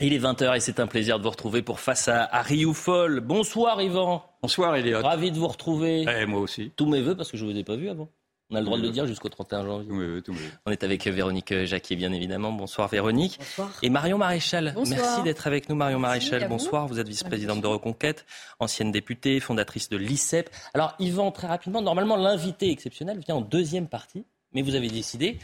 Il est 20h et c'est un plaisir de vous retrouver pour Face à, à Rioufol. Bonsoir Yvan. Bonsoir Elliot. Ravi de vous retrouver. Eh, moi aussi. Tous mes voeux parce que je ne vous ai pas vu avant. On a le droit de le dire jusqu'au 31 janvier. Tous mes voeux, tous mes voeux. On est avec Véronique Jacquier, bien évidemment. Bonsoir Véronique. Bonsoir. Et Marion Maréchal. Bonsoir. Merci d'être avec nous, Marion Merci, Maréchal. à vous. Bonsoir. Vous êtes vice-présidente de Reconquête, ancienne députée, fondatrice de l'ICEP. Alors, Yvan, très rapidement, normalement, l'invité exceptionnel vient en deuxième partie, mais vous avez décidé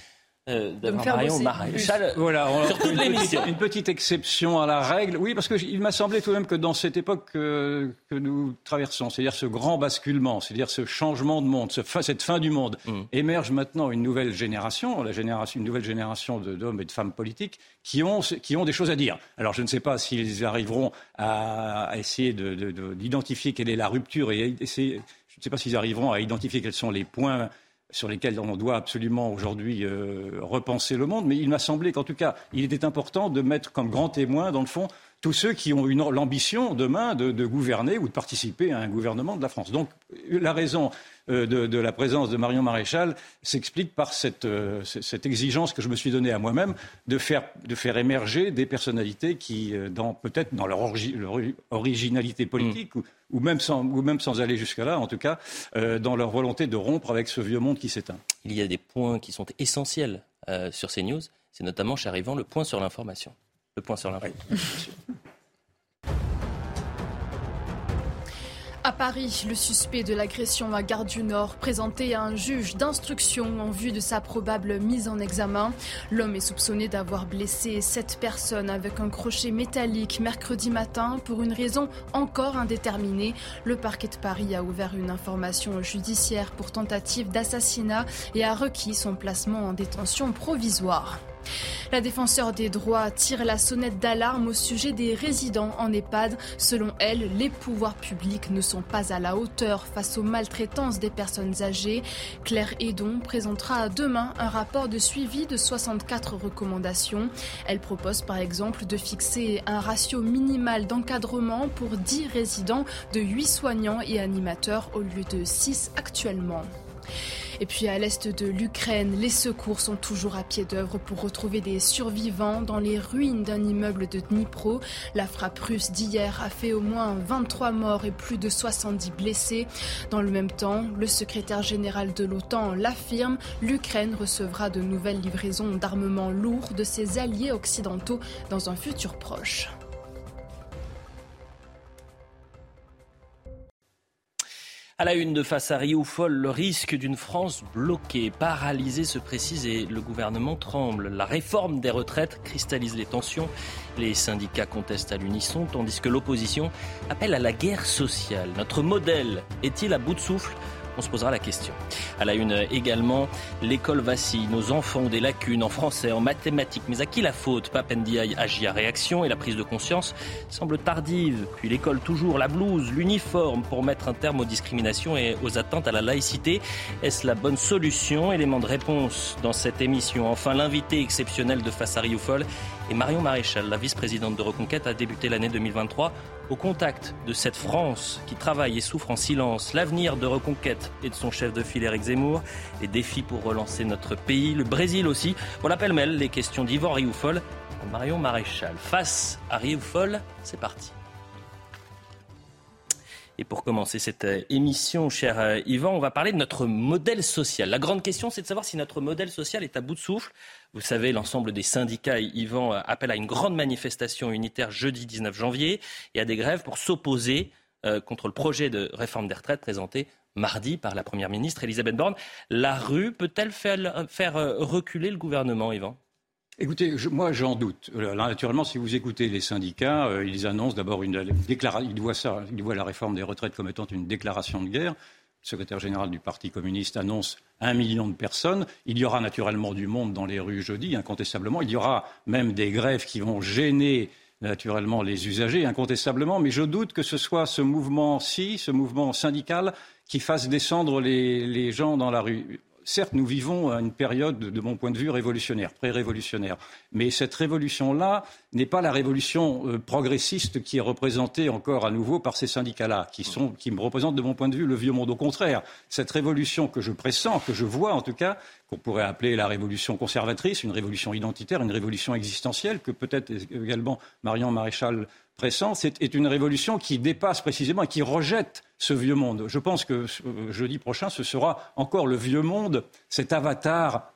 euh, d'avoir Marion Maréchal. Voilà, on- Sur toute une, l'émission. petite, une petite exception à la règle. Oui, parce qu'il m'a semblé tout de même que dans cette époque euh, que nous traversons, c'est-à-dire ce grand basculement, c'est-à-dire ce changement de monde, ce fin- cette fin du monde, Mm. émerge maintenant une nouvelle génération, la génération, une nouvelle génération de- d'hommes et de femmes politiques qui ont, qui ont des choses à dire. Alors je ne sais pas s'ils arriveront à, à essayer de- de- de- d'identifier quelle est la rupture et essayer, je ne sais pas s'ils arriveront à identifier quels sont les points sur lesquels on doit absolument aujourd'hui euh, repenser le monde, mais il m'a semblé qu'en tout cas, il était important de mettre comme grand témoin, dans le fond, tous ceux qui ont une- l'ambition demain de, de gouverner ou de participer à un gouvernement de la France. Donc la raison euh, de, de la présence de Marion Maréchal s'explique par cette, euh, cette exigence que je me suis donnée à moi-même de faire, de faire émerger des personnalités qui, euh, dans, peut-être dans leur, orgi- leur originalité politique, ou, ou même sans, ou même sans aller jusqu'à là, en tout cas, dans leur volonté de rompre avec ce vieux monde qui s'éteint. Il y a des points qui sont essentiels euh, sur ces news. C'est notamment, cher Yvan, le point sur l'information. Le point sur l'information. À Paris, le suspect de l'agression à Gare du Nord présenté à un juge d'instruction en vue de sa probable mise en examen. L'homme est soupçonné d'avoir blessé sept personnes avec un crochet métallique mercredi matin pour une raison encore indéterminée. Le parquet de Paris a ouvert une information judiciaire pour tentative d'assassinat et a requis son placement en détention provisoire. La défenseur des droits tire la sonnette d'alarme au sujet des résidents en EHPAD. Selon elle, les pouvoirs publics ne sont pas à la hauteur face aux maltraitances des personnes âgées. Claire Hédon présentera demain un rapport de suivi de 64 recommandations. Elle propose par exemple de fixer un ratio minimal d'encadrement pour 10 résidents de 8 soignants et animateurs au lieu de 6 actuellement. Et puis à l'est de l'Ukraine, les secours sont toujours à pied d'œuvre pour retrouver des survivants dans les ruines d'un immeuble de Dnipro. La frappe russe d'hier a fait au moins 23 morts et plus de 70 blessés. Dans le même temps, le secrétaire général de l'OTAN l'affirme, l'Ukraine recevra de nouvelles livraisons d'armements lourds de ses alliés occidentaux dans un futur proche. À la une de face à Rioufol, le risque d'une France bloquée, paralysée se précise et le gouvernement tremble. La réforme des retraites cristallise les tensions. Les syndicats contestent à l'unisson, tandis que l'opposition appelle à la guerre sociale. Notre modèle est-il à bout de souffle? On se posera la question. À la une également, l'école vacille, nos enfants ont des lacunes en français, en mathématiques. Mais à qui la faute? Pape Ndiaye agit à réaction et la prise de conscience semble tardive. Puis l'école toujours, la blouse, l'uniforme pour mettre un terme aux discriminations et aux atteintes à la laïcité. Est-ce la bonne solution? Élément de réponse dans cette émission. Enfin, l'invité exceptionnel de Face à et Marion Maréchal, la vice-présidente de Reconquête, a débuté l'année 2023 au contact de cette France qui travaille et souffre en silence, l'avenir de Reconquête et de son chef de file Éric Zemmour, les défis pour relancer notre pays, le Brésil aussi. Voilà pêle-mêle les questions d'Yvan Rioufol Marion Maréchal. Face à Rioufol, c'est parti. Et pour commencer cette euh, émission, cher euh, Yvan, on va parler de notre modèle social. La grande question, c'est de savoir si notre modèle social est à bout de souffle. Vous savez, l'ensemble des syndicats, Yvan, euh, appellent à une grande manifestation unitaire jeudi 19 janvier et à des grèves pour s'opposer contre le projet de réforme des retraites présenté mardi par la Première ministre Elisabeth Borne. La rue peut-elle faire, faire reculer le gouvernement, Yvan? Écoutez, je- moi j'en doute. Euh, Là, naturellement, si vous écoutez les syndicats, euh, ils annoncent d'abord une, déclaration. Ils voient ça, ils voient la réforme des retraites comme étant une déclaration de guerre. secrétaire général du Parti communiste, annonce un million de personnes. Il y aura naturellement du monde dans les rues jeudi, incontestablement. Il y aura même des grèves qui vont gêner naturellement les usagers, incontestablement. Mais je doute que ce soit ce mouvement-ci, ce mouvement syndical, qui fasse descendre les gens dans la rue certes, nous vivons une période, de mon point de vue, révolutionnaire, pré-révolutionnaire. Mais cette révolution-là n'est pas la révolution euh, progressiste qui est représentée encore à nouveau par ces syndicats-là, qui, qui me représentent, de mon point de vue, le vieux monde. Au contraire, cette révolution que je pressens, que je vois en tout cas, qu'on pourrait appeler la révolution conservatrice, une révolution identitaire, une révolution existentielle, que peut-être également Marion Maréchal pressent, est une révolution qui dépasse précisément et qui rejette ce vieux monde. Je pense que euh, jeudi prochain, ce sera encore le vieux monde, cet avatar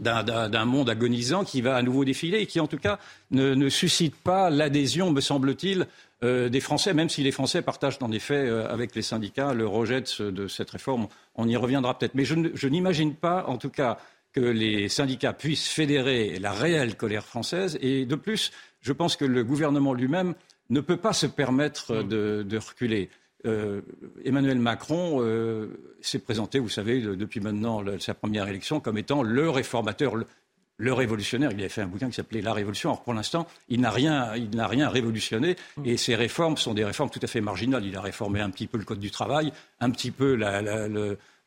d'un monde agonisant qui va à nouveau défiler et qui, en tout cas, ne, suscite pas l'adhésion, me semble-t-il, euh, des Français, même si les Français partagent en effet euh, avec les syndicats le rejet de, cette réforme. On y reviendra peut-être. Mais je, je n'imagine pas, en tout cas, que les syndicats puissent fédérer la réelle colère française. Et de plus, je pense que le gouvernement lui-même ne peut pas se permettre mm. de, reculer. Euh, Emmanuel Macron euh, s'est présenté, vous savez, depuis maintenant sa première élection, comme étant le réformateur, le, révolutionnaire. Il avait fait un bouquin qui s'appelait La Révolution. Or, pour l'instant, il n'a rien, il n'a rien révolutionné. Mm. Et ses réformes sont des réformes tout à fait marginales. Il a réformé un petit peu le code du travail, un petit peu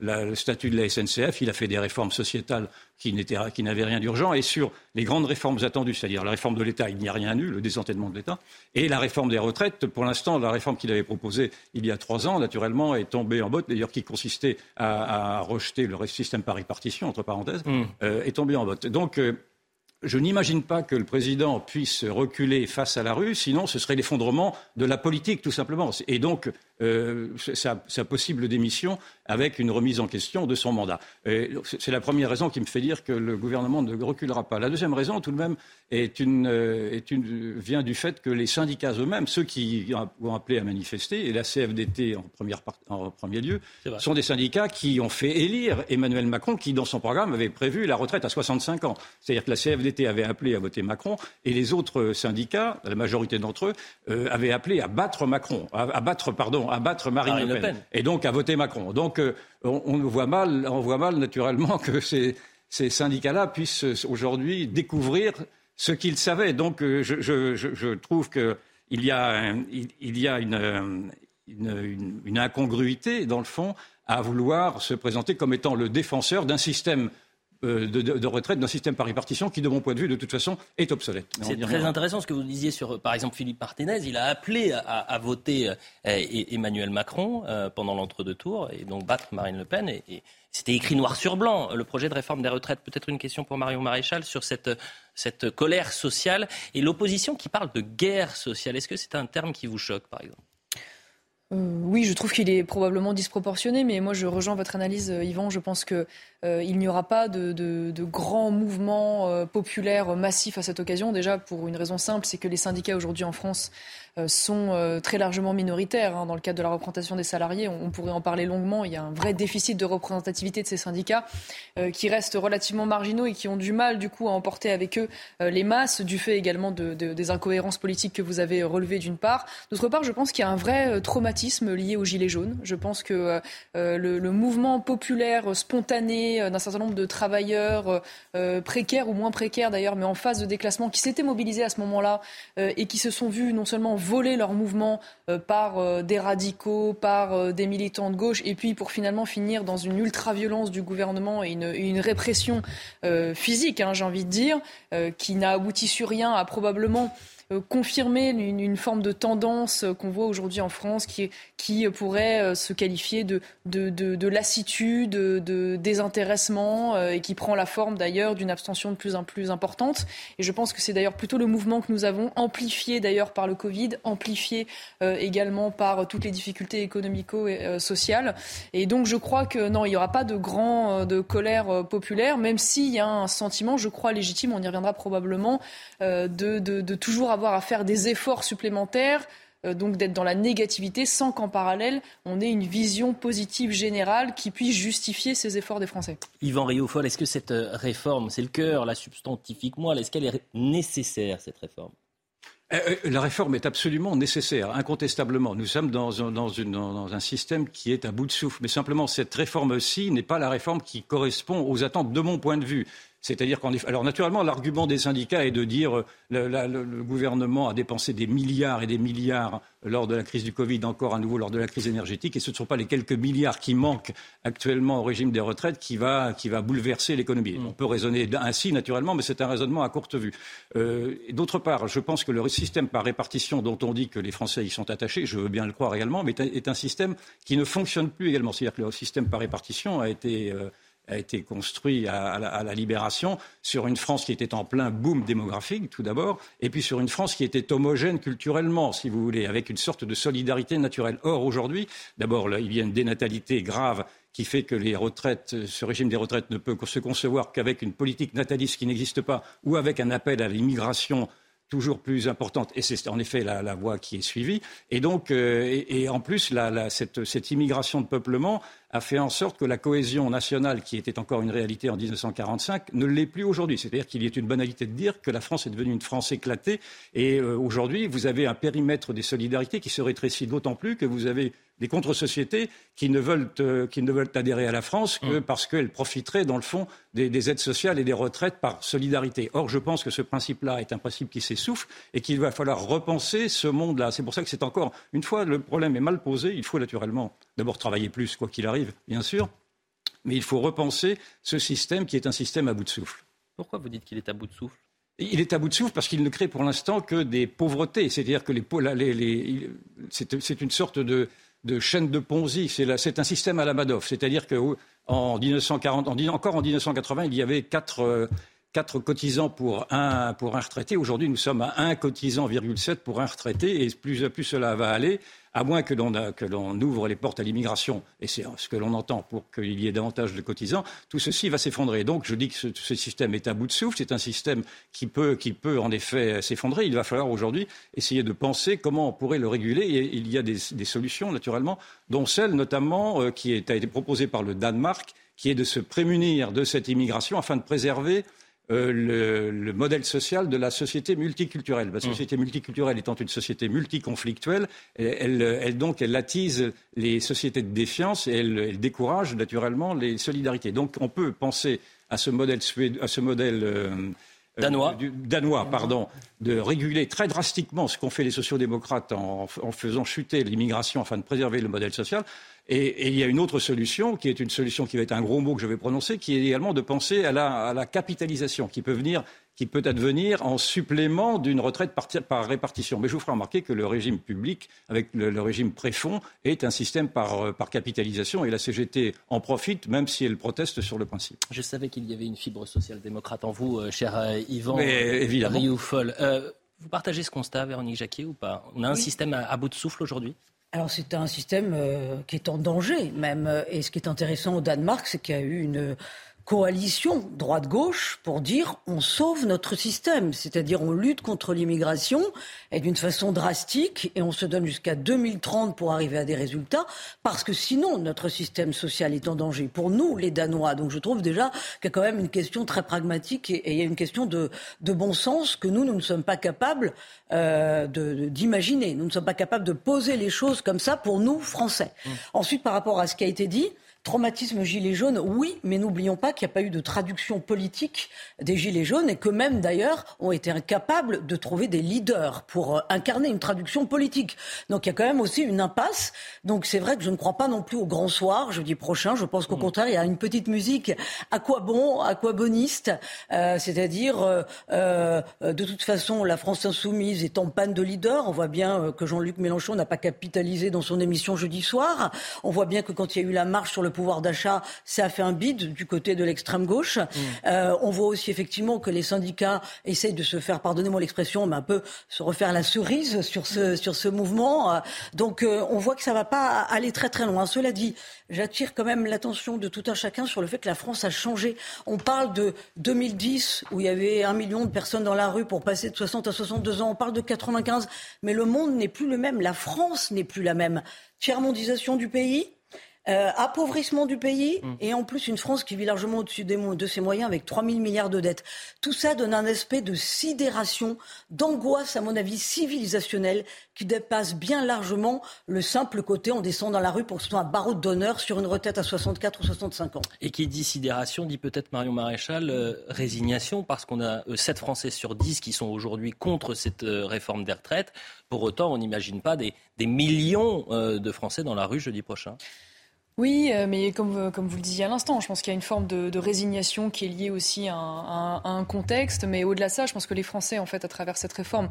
le, le statut de la SNCF. Il a fait des réformes sociétales qui, n'avaient rien d'urgent. Et sur les grandes réformes attendues, c'est-à-dire la réforme de l'État, il n'y a rien eu, le désentêtement de l'État. Et la réforme des retraites, pour l'instant, la réforme qu'il avait proposée il y a trois ans, naturellement, est tombée en botte, d'ailleurs, qui consistait à, rejeter le système par répartition, entre parenthèses, mmh. euh, est tombée en botte. Donc, euh, je n'imagine pas que le président puisse reculer face à la rue, sinon ce serait l'effondrement de la politique, tout simplement. Et donc, euh, sa, possible démission avec une remise en question de son mandat. C'est la première raison qui me fait dire que le gouvernement ne reculera pas. La deuxième raison, tout de même, est une, euh, est une, vient du fait que les syndicats eux-mêmes, ceux qui ont appelé à manifester, et la CFDT en, première en premier lieu, sont des syndicats qui ont fait élire Emmanuel Macron, qui, dans son programme, avait prévu la retraite à 65 ans. C'est-à-dire que la CFDT avait appelé à voter Macron, et les autres syndicats, la majorité d'entre eux, euh, avaient appelé à battre Macron, à battre, pardon, à battre Marine, Le, Pen, et donc à voter Macron. Donc euh, on, voit mal, on voit mal naturellement que ces, syndicats-là puissent aujourd'hui découvrir ce qu'ils savaient. Donc euh, je, trouve qu'il y a, il, y a une, une, incongruité, dans le fond, à vouloir se présenter comme étant le défenseur d'un système euh, de, retraite d'un système par répartition qui, de mon point de vue, de toute façon, est obsolète. C'est très intéressant ce que vous disiez sur, par exemple, Philippe Martinez. Il a appelé à, voter euh, Emmanuel Macron euh, pendant l'entre-deux tours et donc battre Marine Le Pen. Et, c'était écrit noir sur blanc, le projet de réforme des retraites. Peut-être une question pour Marion Maréchal sur cette, cette colère sociale et l'opposition qui parle de guerre sociale. Est-ce que c'est un terme qui vous choque, par exemple? Euh, oui, je trouve qu'il est probablement disproportionné, mais moi je rejoins votre analyse, euh, Yvan. Je pense qu'il euh, n'y aura pas de, de, grands mouvements populaires massifs à cette occasion. Déjà pour une raison simple, c'est que les syndicats aujourd'hui en France euh, sont euh, très largement minoritaires. Hein, dans le cadre de la représentation des salariés, on, pourrait en parler longuement. Il y a un vrai déficit de représentativité de ces syndicats euh, qui restent relativement marginaux et qui ont du mal, du coup, à emporter avec eux les masses, du fait également de, des incohérences politiques que vous avez relevées d'une part. D'autre part, je pense qu'il y a un vrai traumatisme lié aux Gilets jaunes. Je pense que le, le, mouvement populaire spontané d'un certain nombre de travailleurs précaires ou moins précaires d'ailleurs, mais en phase de déclassement, qui s'étaient mobilisés à ce moment-là et qui se sont vus non seulement voler leur mouvement euh, par euh, des radicaux, par euh, des militants de gauche, et puis pour finalement finir dans une ultra-violence du gouvernement et une, répression physique, hein, j'ai envie de dire, qui n'a abouti sur rien, a probablement confirmer une, forme de tendance euh, qu'on voit aujourd'hui en France qui, qui pourrait euh, se qualifier de, de, de, lassitude, de, désintéressement et qui prend la forme d'ailleurs d'une abstention de plus en plus importante. Et je pense que c'est d'ailleurs plutôt le mouvement que nous avons, amplifié d'ailleurs par le Covid, amplifié également par toutes les difficultés économico-sociales. Et donc je crois que non, il n'y aura pas de grand de colère populaire, même s'il y a un sentiment, je crois, légitime, on y reviendra probablement, de toujours avoir à faire des efforts supplémentaires, euh, donc d'être dans la négativité, sans qu'en parallèle, on ait une vision positive générale qui puisse justifier ces efforts des Français. Yvan Riofol, est-ce que cette euh, réforme, c'est le cœur, la substantifique moelle, est-ce qu'elle est nécessaire, cette réforme? Euh, la réforme est absolument nécessaire, incontestablement. Nous sommes dans un, dans, une, dans un, système qui est à bout de souffle. Mais simplement, cette réforme-ci n'est pas la réforme qui correspond aux attentes de mon point de vue. C'est-à-dire qu'en alors naturellement, l'argument des syndicats est de dire euh, le, le, gouvernement a dépensé des milliards et des milliards lors de la crise du Covid, encore à nouveau lors de la crise énergétique, et ce ne sont pas les quelques milliards qui manquent actuellement au régime des retraites qui va, qui va bouleverser l'économie. Mm. On peut raisonner ainsi naturellement, mais c'est un raisonnement à courte vue. Euh, D'autre part, je pense que le système par répartition dont on dit que les Français y sont attachés, je veux bien le croire également, mais est un système qui ne fonctionne plus également. C'est-à-dire que le système par répartition a été euh, a été construit à, la, libération sur une France qui était en plein boom démographique, tout d'abord, et puis sur une France qui était homogène culturellement, si vous voulez, avec une sorte de solidarité naturelle. Or, aujourd'hui, d'abord, il y a une dénatalité grave qui fait que les retraites, ce régime des retraites ne peut se concevoir qu'avec une politique nataliste qui n'existe pas ou avec un appel à l'immigration toujours plus importante, et c'est en effet la, voie qui est suivie. Et donc, euh, et, en plus, cette, cette, immigration de peuplement a fait en sorte que la cohésion nationale, qui était encore une réalité en 1945, ne l'est plus aujourd'hui. C'est-à-dire qu'il y est une banalité de dire que la France est devenue une France éclatée. Et euh, aujourd'hui, vous avez un périmètre des solidarités qui se rétrécit d'autant plus que vous avez des contre-sociétés qui, ne veulent, euh, qui ne veulent adhérer à la France que mmh. parce qu'elles profiteraient, dans le fond, des, aides sociales et des retraites par solidarité. Or, je pense que ce principe-là est un principe qui s'essouffle et qu'il va falloir repenser ce monde-là. C'est pour ça que c'est encore, une fois le problème est mal posé, il faut naturellement d'abord travailler plus, quoi qu'il arrive, bien sûr, mais il faut repenser ce système qui est un système à bout de souffle. Pourquoi vous dites qu'il est à bout de souffle? Il est à bout de souffle parce qu'il ne crée pour l'instant que des pauvretés. C'est-à-dire que les, les, c'est une sorte de, de chaîne de Ponzi. C'est un système à la Madoff. C'est-à-dire qu'en 1940, encore en 1980, il y avait quatre, quatre cotisants pour un, pour un retraité. Aujourd'hui, nous sommes à un cotisant, pour un retraité. Et plus, plus cela va aller, à moins que l'on ouvre les portes à l'immigration, et c'est ce que l'on entend pour qu'il y ait davantage de cotisants, tout ceci va s'effondrer. Donc je dis que ce, système est à bout de souffle, c'est un système qui peut, qui peut en effet s'effondrer. Il va falloir aujourd'hui essayer de penser comment on pourrait le réguler, et il y a des, solutions naturellement, dont celle notamment euh, qui a été proposée par le Danemark, qui est de se prémunir de cette immigration afin de préserver euh, le, modèle social de la société multiculturelle. La mmh. société multiculturelle étant une société multiconflictuelle, elle, elle, donc elle attise les sociétés de défiance et elle, décourage naturellement les solidarités. Donc on peut penser à ce modèle, à ce modèle euh, euh, danois. danois, pardon, de réguler très drastiquement ce qu'ont fait les sociodémocrates en, en faisant chuter l'immigration afin de préserver le modèle social. Et, il y a une autre solution, qui est une solution qui va être un gros mot que je vais prononcer, qui est également de penser à la, capitalisation, qui peut venir qui peut advenir en supplément d'une retraite par, répartition. Mais je vous ferai remarquer que le régime public, avec le, régime préfond, est un système par, par, capitalisation et la CGT en profite, même si elle proteste sur le principe. Je savais qu'il y avait une fibre social-démocrate en vous, euh, cher euh, Yvan Mais, évidemment. Rioufol. Euh, vous partagez ce constat, Véronique Jacquier, ou pas? On a un système à bout de souffle aujourd'hui? Alors c'est un système euh, qui est en danger même. Et ce qui est intéressant au Danemark, c'est qu'il y a eu une coalition droite-gauche pour dire on sauve notre système, c'est-à-dire on lutte contre l'immigration et d'une façon drastique et on se donne jusqu'à 2030 pour arriver à des résultats parce que sinon notre système social est en danger pour nous les Danois. Donc je trouve déjà qu'il y a quand même une question très pragmatique et, il y a une question de, de, bon sens que nous, nous ne sommes pas capables euh, d'imaginer. Nous ne sommes pas capables de poser les choses comme ça pour nous, Français. Mmh. Ensuite, par rapport à ce qui a été dit, Traumatisme Gilets jaunes, oui, mais n'oublions pas qu'il n'y a pas eu de traduction politique des Gilets jaunes et que même d'ailleurs ont été incapables de trouver des leaders pour euh, incarner une traduction politique. Donc il y a quand même aussi une impasse. Donc c'est vrai que je ne crois pas non plus au grand soir jeudi prochain. Je pense qu'au mmh. contraire, il y a une petite musique à quoi bon, à quoi boniste, euh, c'est-à-dire euh, de toute façon la France insoumise est en panne de leader. On voit bien que Jean-Luc Mélenchon n'a pas capitalisé dans son émission jeudi soir. On voit bien que quand il y a eu la marche sur le pouvoir d'achat, ça a fait un bide du côté de l'extrême gauche. Mmh. Euh, on voit aussi effectivement que les syndicats essayent de se faire, pardonnez-moi l'expression, mais un peu se refaire la cerise sur ce, sur ce mouvement. Donc euh, on voit que ça ne va pas aller très très loin. Cela dit, j'attire quand même l'attention de tout un chacun sur le fait que la France a changé. On parle de 2010 où il y avait un million de personnes dans la rue pour passer de 60 à 62 ans. On parle de 95, mais le monde n'est plus le même. La France n'est plus la même. Tiers-mondisation du pays, euh, appauvrissement du pays mmh. et en plus une France qui vit largement au-dessus de ses moyens avec 3 000 milliards de dettes. Tout ça donne un aspect de sidération, d'angoisse, à mon avis, civilisationnelle qui dépasse bien largement le simple côté on descend dans la rue pour que ce soit un barreau d'honneur sur une retraite à 64 ou 65 ans. Et qui dit sidération dit peut-être Marion Maréchal euh, résignation parce qu'on a 7 euh, Français sur 10 qui sont aujourd'hui contre cette réforme des retraites. Pour autant, on n'imagine pas des, millions de Français dans la rue jeudi prochain. Oui, euh, mais comme, comme vous le disiez à l'instant, je pense qu'il y a une forme de, résignation qui est liée aussi à un contexte. Mais au-delà de ça, je pense que les Français, en fait, à travers cette réforme,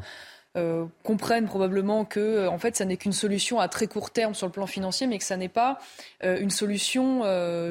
euh, comprennent probablement que euh, en fait ça n'est qu'une solution à très court terme sur le plan financier, mais que ça n'est pas euh, une solution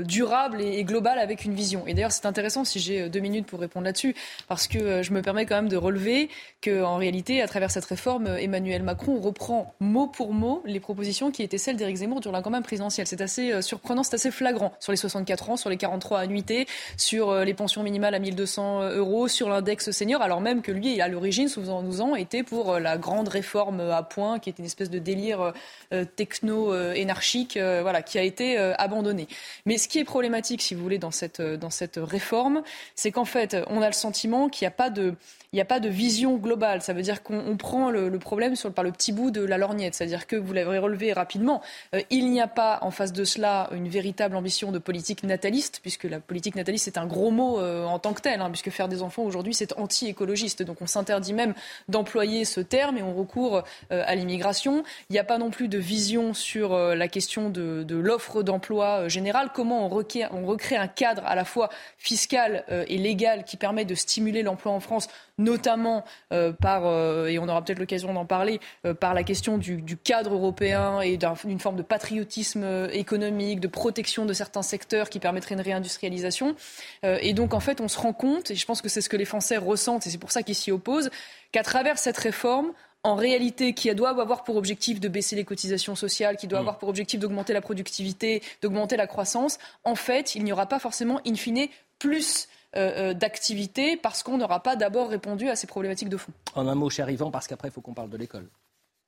durable et, globale avec une vision. Et d'ailleurs c'est intéressant si j'ai deux minutes pour répondre là-dessus, parce que je me permets quand même de relever que en réalité à travers cette réforme, Emmanuel Macron reprend mot pour mot les propositions qui étaient celles d'Éric Zemmour durant la campagne présidentielle. C'est assez surprenant, c'est assez flagrant sur les 64 ans, sur les 43 annuités, sur les pensions minimales à 1200 euros, sur l'index senior, alors même que lui à l'origine, souvenons-nous-en, était pour euh, la grande réforme à point, qui est une espèce de délire euh, techno-énarchique, euh, voilà, qui a été abandonné. Mais ce qui est problématique, si vous voulez, dans cette, dans cette réforme, c'est qu'en fait, on a le sentiment qu'il n'y a pas de a pas de vision globale. Ça veut dire qu'on prend le, problème sur, par le petit bout de la lorgnette. C'est-à-dire que, vous l'avez relevé rapidement, euh, il n'y a pas en face de cela une véritable ambition de politique nataliste, puisque la politique nataliste est un gros mot euh, en tant que tel, hein, puisque faire des enfants aujourd'hui, c'est anti-écologiste. Donc on s'interdit même d'employer ce terme et on recourt euh, à l'immigration. Il n'y a pas non plus de vision sur la question de, l'offre d'emploi générale. Comment on, on recrée un cadre à la fois fiscal et légal qui permet de stimuler l'emploi en France notamment euh, par, euh, et on aura peut-être l'occasion d'en parler, euh, par la question du, cadre européen et d'une forme de patriotisme économique, de protection de certains secteurs qui permettrait une réindustrialisation. et donc, en fait, on se rend compte, et je pense que c'est ce que les Français ressentent, et c'est pour ça qu'ils s'y opposent, qu'à travers cette réforme, en réalité, qui doit avoir pour objectif de baisser les cotisations sociales, qui doit mm. avoir pour objectif d'augmenter la productivité, d'augmenter la croissance, en fait, il n'y aura pas forcément, in fine, plus euh, euh, d'activité parce qu'on n'aura pas d'abord répondu à ces problématiques de fond. En un mot, cher Yvan, parce qu'après, il faut qu'on parle de l'école.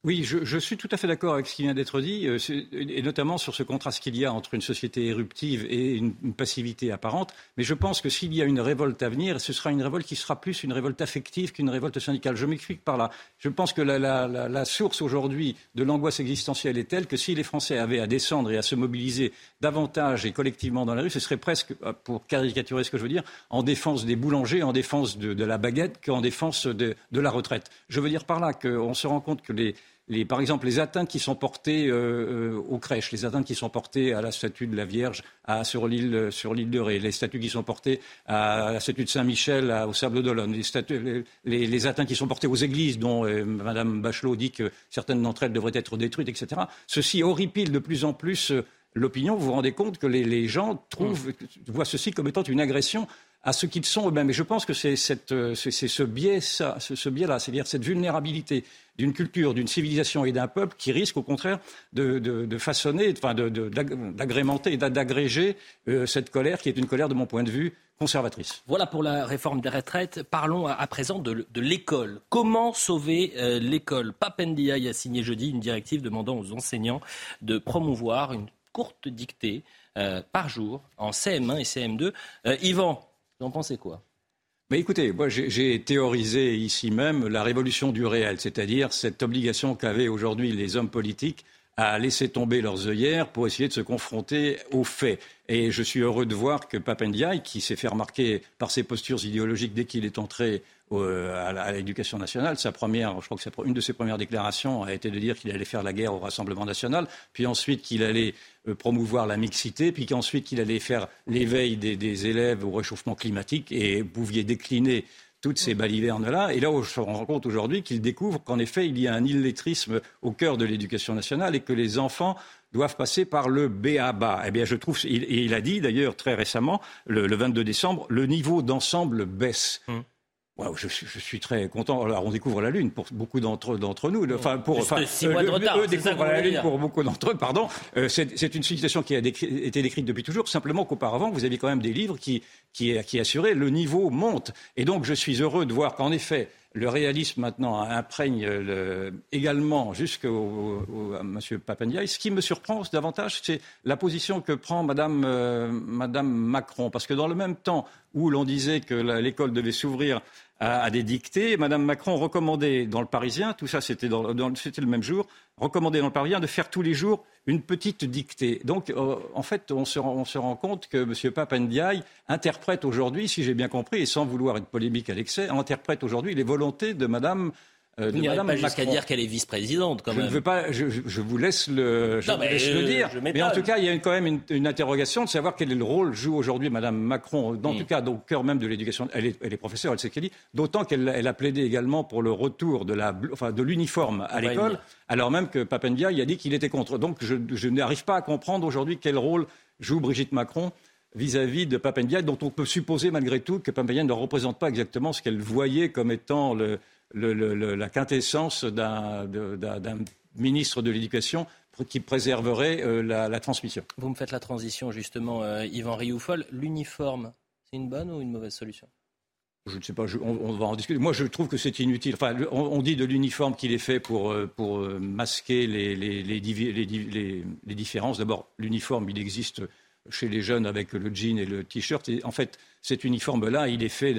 Oui, je, suis tout à fait d'accord avec ce qui vient d'être dit, euh, et notamment sur ce contraste qu'il y a entre une société éruptive et une, passivité apparente. Mais je pense que s'il y a une révolte à venir, ce sera une révolte qui sera plus une révolte affective qu'une révolte syndicale. Je m'explique par là. Je pense que la, source aujourd'hui de l'angoisse existentielle est telle que si les Français avaient à descendre et à se mobiliser davantage et collectivement dans la rue, ce serait presque, euh, pour caricaturer ce que je veux dire, en défense des boulangers, en défense de, la baguette qu'en défense de, de la retraite. Je veux dire par là qu'on se rend compte que les par exemple, les atteintes qui sont portées euh, euh, aux crèches, les atteintes qui sont portées à la statue de la Vierge sur l'île euh, sur de Ré, les statues qui sont portées à la statue de Saint-Michel au Sable d'Olonne, les, les, les, atteintes qui sont portées aux églises, dont Mme Bachelot dit que certaines d'entre elles devraient être détruites, etc. Ceci horripile de plus en plus l'opinion. Vous vous rendez compte que les, gens trouvent, voient ceci comme étant une agression à ce qu'ils sont eux-mêmes. Et je pense que c'est ce, biais-là, c'est-à-dire cette vulnérabilité d'une culture, d'une civilisation et d'un peuple qui risque au contraire de, façonner, d'agrémenter et d'agréger euh, cette colère qui est une colère de mon point de vue conservatrice. Voilà pour la réforme des retraites. Parlons à, présent de, l'école. Comment sauver euh, l'école? Papendia a signé jeudi une directive demandant aux enseignants de promouvoir une courte dictée euh, par jour en CM1 et CM2. Yvan, vous en pensez quoi? Mais écoutez, moi j'ai théorisé ici même la révolution du réel, c'est-à-dire cette obligation qu'avaient aujourd'hui les hommes politiques à laisser tomber leurs œillères pour essayer de se confronter aux faits. Et je suis heureux de voir que Papendiaï, qui s'est fait remarquer par ses postures idéologiques dès qu'il est entré à l'éducation nationale. Sa première, je crois que une de ses premières déclarations a été de dire qu'il allait faire la guerre au Rassemblement national, puis ensuite qu'il allait euh, promouvoir la mixité, puis qu'ensuite qu'il allait faire l'éveil des, élèves au réchauffement climatique, et pouviez décliner toutes ces balivernes-là. Et là, on se rend compte aujourd'hui qu'il découvre qu'en effet, il y a un illettrisme au cœur de l'éducation nationale et que les enfants doivent passer par le BABA. Eh bien, je trouve, et il a dit d'ailleurs très récemment, le, 22 décembre, le niveau d'ensemble baisse. Hum je, suis, très content. Alors, on découvre la Lune pour beaucoup d'entre d'entre nous. Enfin, pour enfin, euh, eux découvrent la Lune pour beaucoup d'entre eux. Pardon. Euh, c'est une situation qui a été décrite depuis toujours. Simplement qu'auparavant, vous aviez quand même des livres qui qui, qui assuraient le niveau monte. Et donc, je suis heureux de voir qu'en effet, le réalisme maintenant imprègne également jusqu'à M. Papandiaï. Ce qui me surprend davantage, c'est la position que prend Mme, euh, Madame Macron. Parce que dans le même temps où l'on disait que l'école devait s'ouvrir à, des dictées. Madame Macron recommandait dans le Parisien, tout ça c'était, le même jour, recommandait dans le Parisien de faire tous les jours une petite dictée. Donc, euh, en fait, on se, rend compte que M. Papandiaï interprète aujourd'hui, si j'ai bien compris, et sans vouloir être polémique à l'excès, interprète aujourd'hui les volontés de Madame euh, vous n'irez pas jusqu'à dire qu'elle est vice-présidente, quand je même. Ne veux pas, je, vous laisse le, je euh, dire. Mais en tout cas, il y a quand même une, interrogation de savoir quel est le rôle joue aujourd'hui Mme Macron, dans mm. tout cas au cœur même de l'éducation. Elle est, elle est professeure, elle sait qu'elle dit, d'autant qu'elle elle a plaidé également pour le retour de, la, enfin, de l'uniforme à l'école, alors même que Papendia a dit qu'il était contre. Donc je, je n'arrive pas à comprendre aujourd'hui quel rôle joue Brigitte Macron vis-à-vis de Papendia, dont on peut supposer malgré tout que Papendia ne représente pas exactement ce qu'elle voyait comme étant le, la quintessence d'un ministre de l'Éducation qui préserverait euh, la, transmission. Vous me faites la transition justement, euh, Yvan Rioufol. L'uniforme, c'est une bonne ou une mauvaise solution? Je ne sais pas, on, va en discuter. Moi, je trouve que c'est inutile. Enfin, on, dit de l'uniforme qu'il est fait pour, euh, pour masquer les, les, les différences. D'abord, l'uniforme, il existe chez les jeunes avec le jean et le t-shirt. En fait, cet uniforme-là, il est fait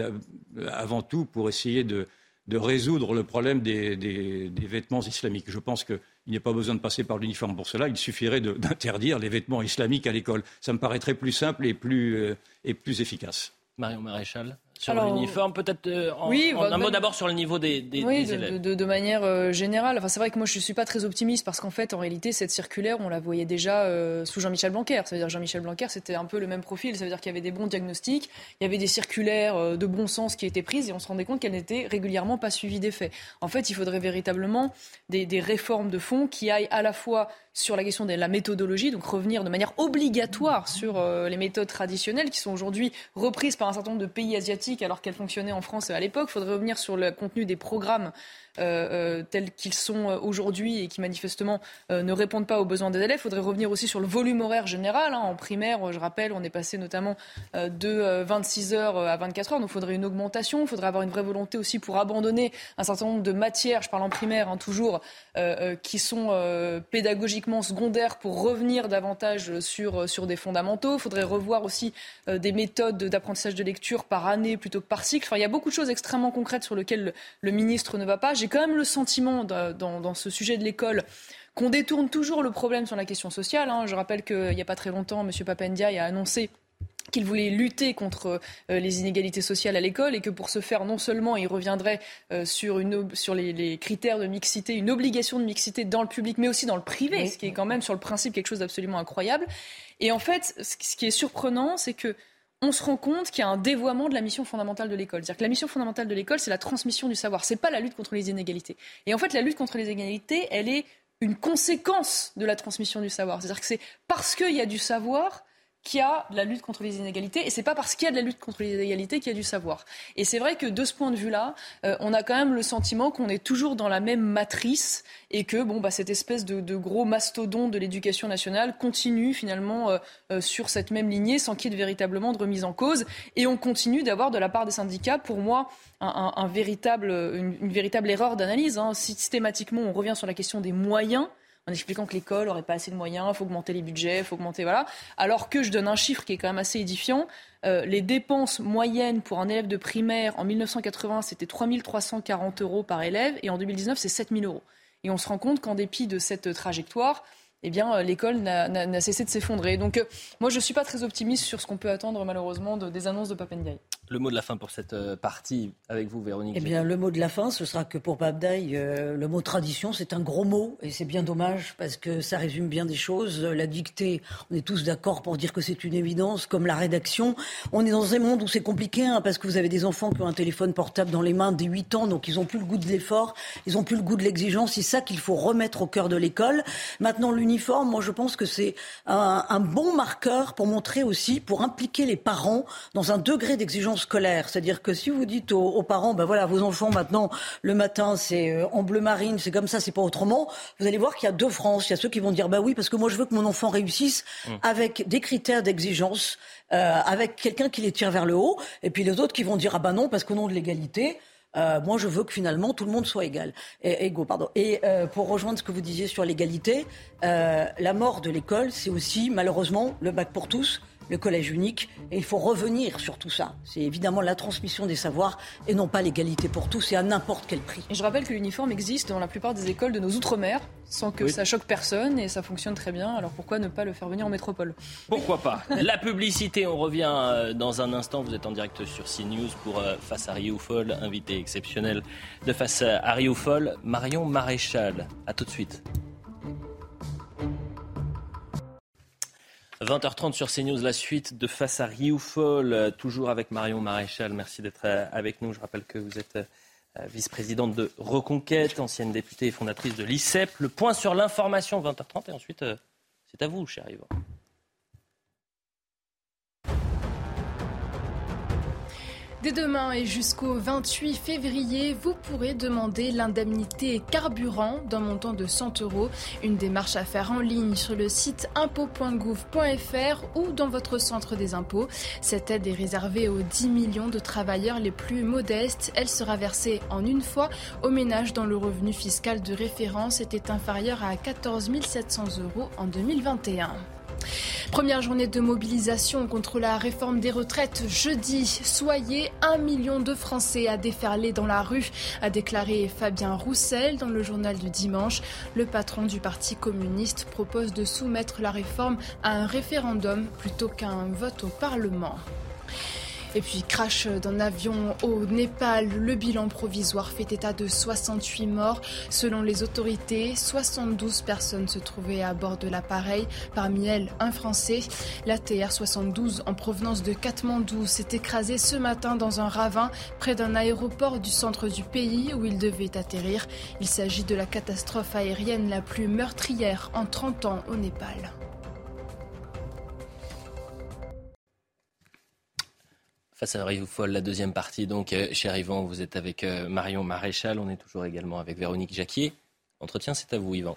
avant tout pour essayer de, de résoudre le problème des, vêtements islamiques. Je pense qu'il n'y a pas besoin de passer par l'uniforme pour cela. Il suffirait d'interdire les vêtements islamiques à l'école. Ça me paraîtrait plus simple et plus, euh, et plus efficace. Marion Maréchal sur l'uniforme, peut-être euh, en, oui, un bah, mot d'abord sur le niveau des, des, oui, élèves. De, de, manière euh, générale. Enfin, c'est vrai que moi, je ne suis pas très optimiste parce qu'en fait, en réalité, cette circulaire, on la voyait déjà euh, sous Jean-Michel Blanquer. Ça veut dire Jean-Michel Blanquer, c'était un peu le même profil. Ça veut dire qu'il y avait des bons diagnostics, il y avait des circulaires de bon sens qui étaient prises et on se rendait compte qu'elles n'étaient régulièrement pas suivies d'effets. En fait, il faudrait véritablement des, des réformes de fond qui aillent à la fois sur la question de la méthodologie, donc revenir de manière obligatoire sur les méthodes traditionnelles qui sont aujourd'hui reprises par un certain nombre de pays asiatiques alors qu'elles fonctionnaient en France à l'époque. Il faudrait revenir sur le contenu des programmes euh, euh, tels qu'ils sont euh, aujourd'hui et qui manifestement ne répondent pas aux besoins des élèves. Il faudrait revenir aussi sur le volume horaire général. Hein. En primaire, je rappelle, on est passé notamment de 26 heures à 24 heures. Donc il faudrait une augmentation. Il faudrait avoir une vraie volonté aussi pour abandonner un certain nombre de matières, je parle en primaire hein, toujours, qui sont pédagogiquement secondaires pour revenir davantage sur, sur des fondamentaux. Il faudrait revoir aussi des méthodes d'apprentissage de lecture par année plutôt que par cycle. Enfin, il y a beaucoup de choses extrêmement concrètes sur lesquelles le, ministre ne va pas quand même le sentiment dans, ce sujet de l'école qu'on détourne toujours le problème sur la question sociale. Hein. Je rappelle qu'il n'y a pas très longtemps, M. Papendia a annoncé qu'il voulait lutter contre euh, les inégalités sociales à l'école et que pour ce faire, non seulement il reviendrait euh, sur, les, critères de mixité, une obligation de mixité dans le public, mais aussi dans le privé, ce qui est quand même sur le principe quelque chose d'absolument incroyable. Et en fait, ce qui est surprenant, c'est que on se rend compte qu'il y a un dévoiement de la mission fondamentale de l'école. C'est-à-dire que la mission fondamentale de l'école, c'est la transmission du savoir. C'est pas la lutte contre les inégalités. Et en fait, la lutte contre les inégalités, elle est une conséquence de la transmission du savoir. C'est-à-dire que c'est parce qu'il y a du savoir qu'il y a de la lutte contre les inégalités et c'est pas parce qu'il y a de la lutte contre les inégalités qu'il y a du savoir. Et c'est vrai que de ce point de vue-là, euh, on a quand même le sentiment qu'on est toujours dans la même matrice et que bon bah cette espèce de, gros mastodon de l'éducation nationale continue finalement euh, euh, sur cette même lignée sans qu'il y ait véritablement de remise en cause et on continue d'avoir de la part des syndicats pour moi un, véritable, une, véritable erreur d'analyse. Hein. Systématiquement, on revient sur la question des moyens en expliquant que l'école n'aurait pas assez de moyens, il faut augmenter les budgets, il faut augmenter, voilà. Alors que je donne un chiffre qui est quand même assez édifiant. Euh, les dépenses moyennes pour un élève de primaire en 1980, c'était 3 340 euros par élève et en 2019, c'est 7 000 euros. Et on se rend compte qu'en dépit de cette trajectoire, eh bien, euh, l'école n'a cessé de s'effondrer. Donc, euh, moi, je ne suis pas très optimiste sur ce qu'on peut attendre, malheureusement, des annonces de Papendiaï. Le mot de la fin pour cette euh, partie avec vous, Véronique. Eh bien, le mot de la fin, ce sera que pour Papendiaï, le mot tradition, c'est un gros mot et c'est bien dommage parce que ça résume bien des choses. La dictée, on est tous d'accord pour dire que c'est une évidence, comme la rédaction. On est dans un monde où c'est compliqué hein, parce que vous avez des enfants qui ont un téléphone portable dans les mains dès 8 ans, donc ils n'ont plus le goût de l'effort, ils n'ont plus le goût de l'exigence. C'est ça qu'il faut remettre au cœur de l'école. Maintenant, l'uniforme, moi je pense que c'est un, bon marqueur pour montrer aussi, pour impliquer les parents dans un degré d'exigence scolaire. C'est-à-dire que si vous dites aux, parents, ben voilà, vos enfants maintenant, le matin c'est euh, en bleu marine, c'est comme ça, c'est pas autrement, vous allez voir qu'il y a deux France. Il y a ceux qui vont dire, bah oui, parce que moi je veux que mon enfant réussisse mmh. avec des critères d'exigence, euh, avec quelqu'un qui les tire vers le haut, et puis les autres qui vont dire, ah ben non, parce qu'au nom de l'égalité, Euh, moi, je veux que finalement tout le monde soit égal, et, égaux. Pardon. Et euh, pour rejoindre ce que vous disiez sur l'égalité, euh, la mort de l'école, c'est aussi malheureusement le bac pour tous le collège unique. Et il faut revenir sur tout ça. C'est évidemment la transmission des savoirs et non pas l'égalité pour tous et à n'importe quel prix. Et je rappelle que l'uniforme existe dans la plupart des écoles de nos outre-mer sans que ça choque personne et ça fonctionne très bien. Alors pourquoi ne pas le faire venir en métropole? Pourquoi pas? La publicité, on revient euh, dans un instant. Vous êtes en direct sur CNews pour euh, Face à Rioufol, invité exceptionnel de Face à Rioufol, Marion Maréchal. A tout de suite. 20h30 sur CNews, la suite de Face à Rioufol, euh, toujours avec Marion Maréchal. Merci d'être euh, avec nous. Je rappelle que vous êtes euh, vice-présidente de Reconquête, ancienne députée et fondatrice de l'ICEP. Le point sur l'information, 20h30, et ensuite, c'est à vous, cher Yvan. Dès demain et jusqu'au 28 février, vous pourrez demander l'indemnité carburant d'un montant de 100 euros. Une démarche à faire en ligne sur le site impôt.gouv.fr ou dans votre centre des impôts. Cette aide est réservée aux 10 millions de travailleurs les plus modestes. Elle sera versée en une fois aux ménages dont le revenu fiscal de référence était inférieur à 14 700 euros en 2021. Première journée de mobilisation contre la réforme des retraites jeudi. Soyez un million de Français à déferler dans la rue, a déclaré Fabien Roussel dans le journal du dimanche. Le patron du Parti communiste propose de soumettre la réforme à un référendum plutôt qu'à un vote au Parlement. Et puis crash d'un avion au Népal, le bilan provisoire fait état de 68 morts. Selon les autorités, 72 personnes se trouvaient à bord de l'appareil, parmi elles un Français. La TR-72 en provenance de Katmandou s'est écrasée ce matin dans un ravin près d'un aéroport du centre du pays où il devait atterrir. Il s'agit de la catastrophe aérienne la plus meurtrière en 30 ans au Népal. Face à Folle, la deuxième partie. Donc, euh, cher Yvan, vous êtes avec euh, Marion Maréchal. On est toujours également avec Véronique Jacquier. Entretien, c'est à vous, Yvan.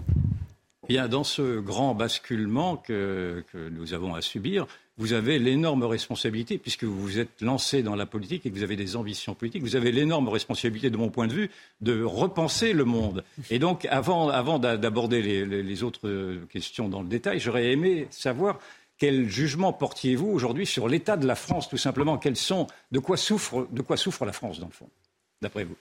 Bien, dans ce grand basculement que, nous avons à subir, vous avez l'énorme responsabilité, puisque vous vous êtes lancé dans la politique et que vous avez des ambitions politiques, vous avez l'énorme responsabilité, de mon point de vue, de repenser le monde. Et donc, avant d'aborder les, autres questions dans le détail, j'aurais aimé savoir quel jugement portiez-vous aujourd'hui sur l'état de la France, tout simplement? Quels sont, de quoi souffre, de quoi souffre la France, dans le fond, d'après vous?